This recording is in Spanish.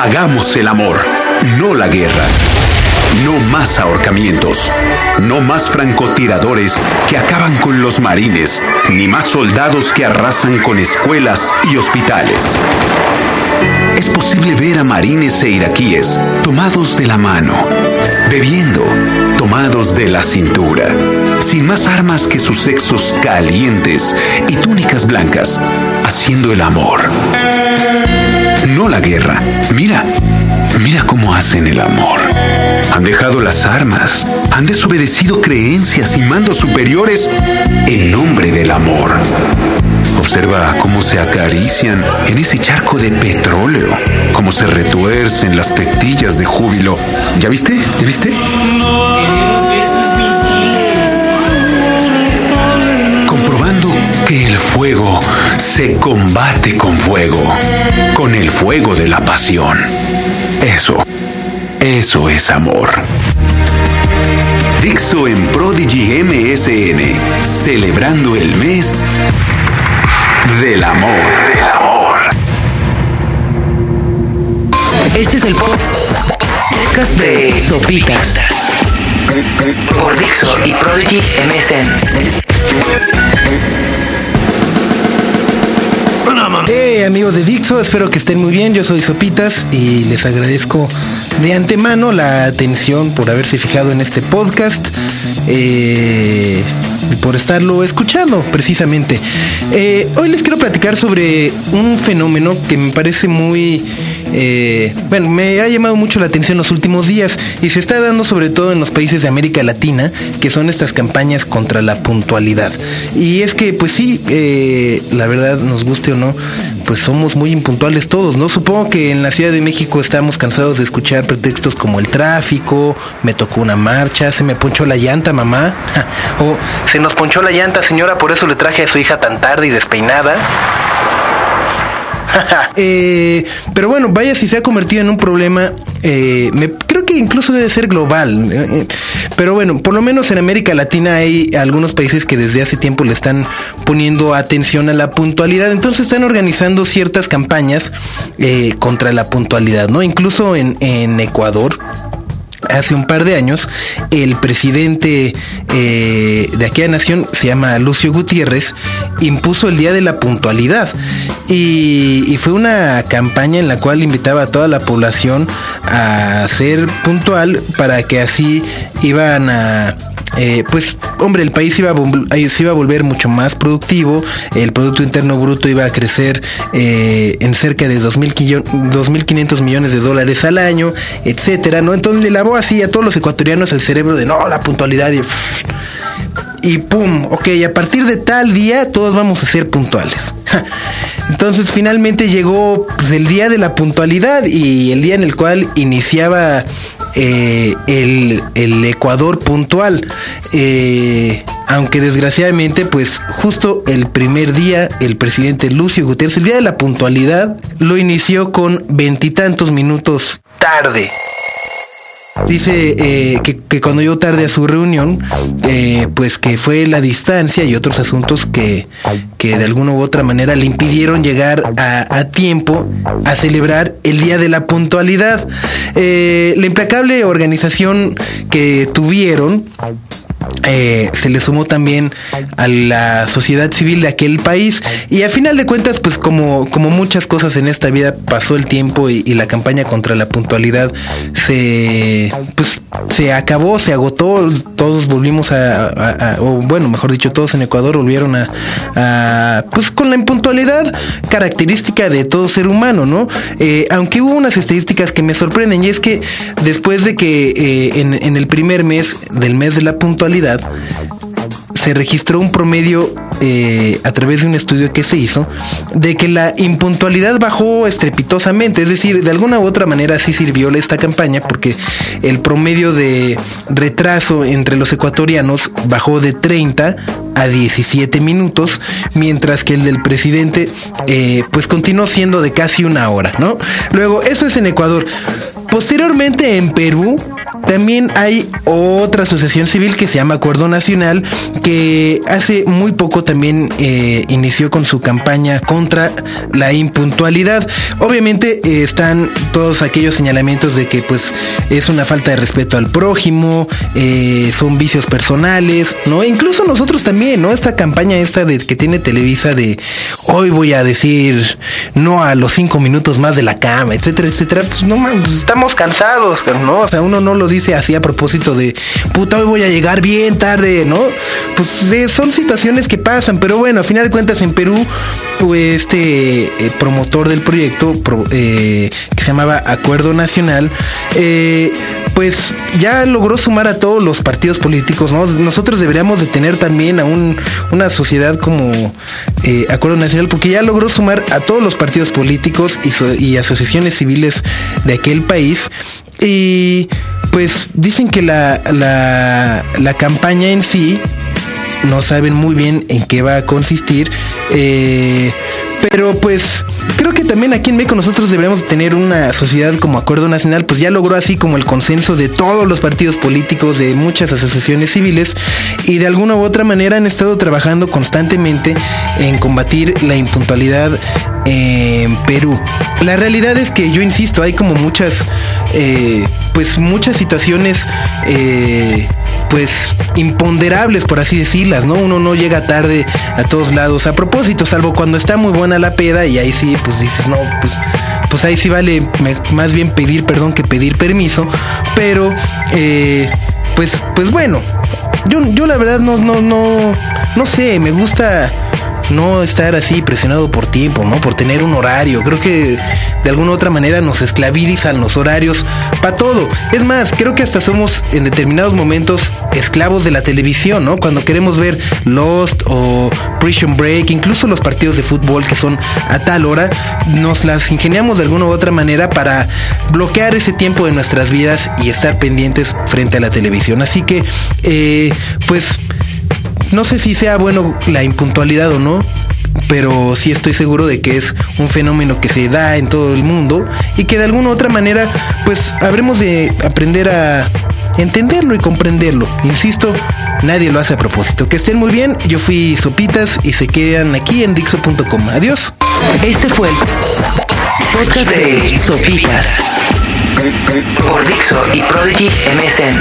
Hagamos el amor, no la guerra. No más ahorcamientos. No más francotiradores que acaban con los marines, ni más soldados que arrasan con escuelas y hospitales. Es posible ver a marines e iraquíes tomados de la mano, bebiendo, tomados de la cintura, sin más armas que sus sexos calientes y túnicas blancas, haciendo el amor. No la guerra. Mira, mira cómo hacen el amor. Han dejado las armas, han desobedecido creencias y mandos superiores en nombre del amor. Observa cómo se acarician en ese charco de petróleo, cómo se retuercen las tetillas de júbilo. ¿Ya viste? ¿Ya viste? Comprobando que el fuego se combate con fuego, con el fuego de la pasión. Eso, eso es amor. Dixo en Prodigy MSN, celebrando el mes del amor. Del amor. Este es el podcast de Sopitas por Dixo y Prodigy MSN. Hey amigos de Dixo, espero que estén muy bien. Yo soy Sopitas y les agradezco de antemano la atención por haberse fijado en este podcast eh, y por estarlo escuchando precisamente. Eh, hoy les quiero platicar sobre un fenómeno que me parece muy... eh, bueno, me ha llamado mucho la atención los últimos días y se está dando sobre todo en los países de América Latina, que son estas campañas contra la puntualidad. Y es que, pues sí, eh, la verdad, nos guste o no, pues somos muy impuntuales todos, ¿no? Supongo que en la Ciudad de México estamos cansados de escuchar pretextos como el tráfico, me tocó una marcha, se me ponchó la llanta, mamá, o se nos ponchó la llanta, señora, por eso le traje a su hija tan tarde y despeinada. Eh, pero bueno, vaya si se ha convertido en un problema, eh, me, creo que incluso debe ser global. eh, pero bueno, por lo menos en América Latina hay algunos países que desde hace tiempo le están poniendo atención a la puntualidad. Entonces están organizando ciertas campañas eh, contra la puntualidad, ¿no? Incluso en, en Ecuador. Hace un par de años, el presidente eh, de aquella nación, se llama Lucio Gutiérrez, impuso el Día de la Puntualidad. Y, y fue una campaña en la cual invitaba a toda la población a ser puntual para que así iban a eh, pues hombre, el país iba a, se iba a volver mucho más productivo, el Producto Interno Bruto iba a crecer eh, en cerca de 2.000 quillo- 2.500 millones de dólares al año, etcétera, ¿no? Entonces le lavó así a todos los ecuatorianos el cerebro de no, la puntualidad y... y pum, ok, a partir de tal día todos vamos a ser puntuales. Entonces finalmente llegó pues, el día de la puntualidad y el día en el cual iniciaba eh, el, Ecuador puntual. Eh, aunque desgraciadamente, pues justo el primer día, el presidente Lucio Gutiérrez, el día de la puntualidad, lo inició con veintitantos minutos tarde. Dice eh, que, cuando llegó tarde a su reunión, eh, pues que fue la distancia y otros asuntos que, que de alguna u otra manera le impidieron llegar a, a tiempo a celebrar el Día de la Puntualidad. Eh, la implacable organización que tuvieron eh, se le sumó también a la sociedad civil de aquel país. Y a final de cuentas pues como, como muchas cosas en esta vida pasó el tiempo y, y la campaña contra la puntualidad se pues se acabó, se agotó, todos volvimos a, o bueno, mejor dicho, todos en Ecuador volvieron a, a, pues con la impuntualidad característica de todo ser humano, ¿no? Eh, aunque hubo unas estadísticas que me sorprenden y es que después de que eh, en el primer mes del mes de la puntualidad se registró un promedio eh, a través de un estudio que se hizo de que la impuntualidad bajó estrepitosamente, es decir, de alguna u otra manera sí sirvió esta campaña porque el promedio de retraso entre los ecuatorianos bajó de 30 a 17 minutos, mientras que el del presidente eh, pues continuó siendo de casi una hora, ¿no? Luego, eso es en Ecuador. Posteriormente en Perú, también hay otra asociación civil que se llama Acuerdo Nacional, que hace muy poco también eh, inició con su campaña contra la impuntualidad. Obviamente eh, están todos aquellos señalamientos de que pues es una falta de respeto al prójimo, eh, son vicios personales, ¿no? Incluso nosotros también, ¿no? Esta campaña esta de que tiene Televisa de hoy voy a decir no a los cinco minutos más de la cama, etcétera, etcétera, pues no, estamos cansados, ¿no? O sea, uno no lo dice dice así a propósito de, puta, hoy voy a llegar bien tarde, ¿no? Pues son situaciones que pasan, pero bueno, a final de cuentas en Perú, pues, este eh, promotor del proyecto, eh, que se llamaba Acuerdo Nacional, eh, pues ya logró sumar a todos los partidos políticos, ¿no? Nosotros deberíamos de tener también a una sociedad como Acuerdo Nacional, porque ya logró sumar a todos los partidos políticos y, y asociaciones civiles de aquel país. Y pues dicen que la, la, campaña en sí no saben muy bien en qué va a consistir. Eh, pero pues creo que también aquí en México nosotros deberíamos tener una sociedad como Acuerdo Nacional, pues ya logró así como el consenso de todos los partidos políticos, de muchas asociaciones civiles, y de alguna u otra manera han estado trabajando constantemente en combatir la impuntualidad en Perú. La realidad es que yo insisto, hay como muchas, eh, pues muchas situaciones eh, pues imponderables, por así decirlas, ¿no? Uno no llega tarde a todos lados. A propósito, salvo cuando está muy buena la peda y ahí sí, pues dices, no, pues, pues ahí sí vale más bien pedir perdón que pedir permiso. Pero, eh, pues, pues bueno, yo, yo la verdad no, no, no, no sé, me gusta no estar así presionado por tiempo, ¿no? Por tener un horario. Creo que de alguna u otra manera nos esclavizan los horarios para todo. Es más, creo que hasta somos en determinados momentos esclavos de la televisión, ¿no? Cuando queremos ver Lost o Prison Break, incluso los partidos de fútbol que son a tal hora, nos las ingeniamos de alguna u otra manera para bloquear ese tiempo de nuestras vidas y estar pendientes frente a la televisión. Así que, eh, pues no sé si sea bueno la impuntualidad o no, pero sí estoy seguro de que es un fenómeno que se da en todo el mundo y que de alguna u otra manera pues habremos de aprender a entenderlo y comprenderlo. Insisto, nadie lo hace a propósito. Que estén muy bien, yo fui Sopitas y se quedan aquí en Dixo.com. Adiós. Este fue el podcast de Sopitas por Dixo y Prodigy MSN.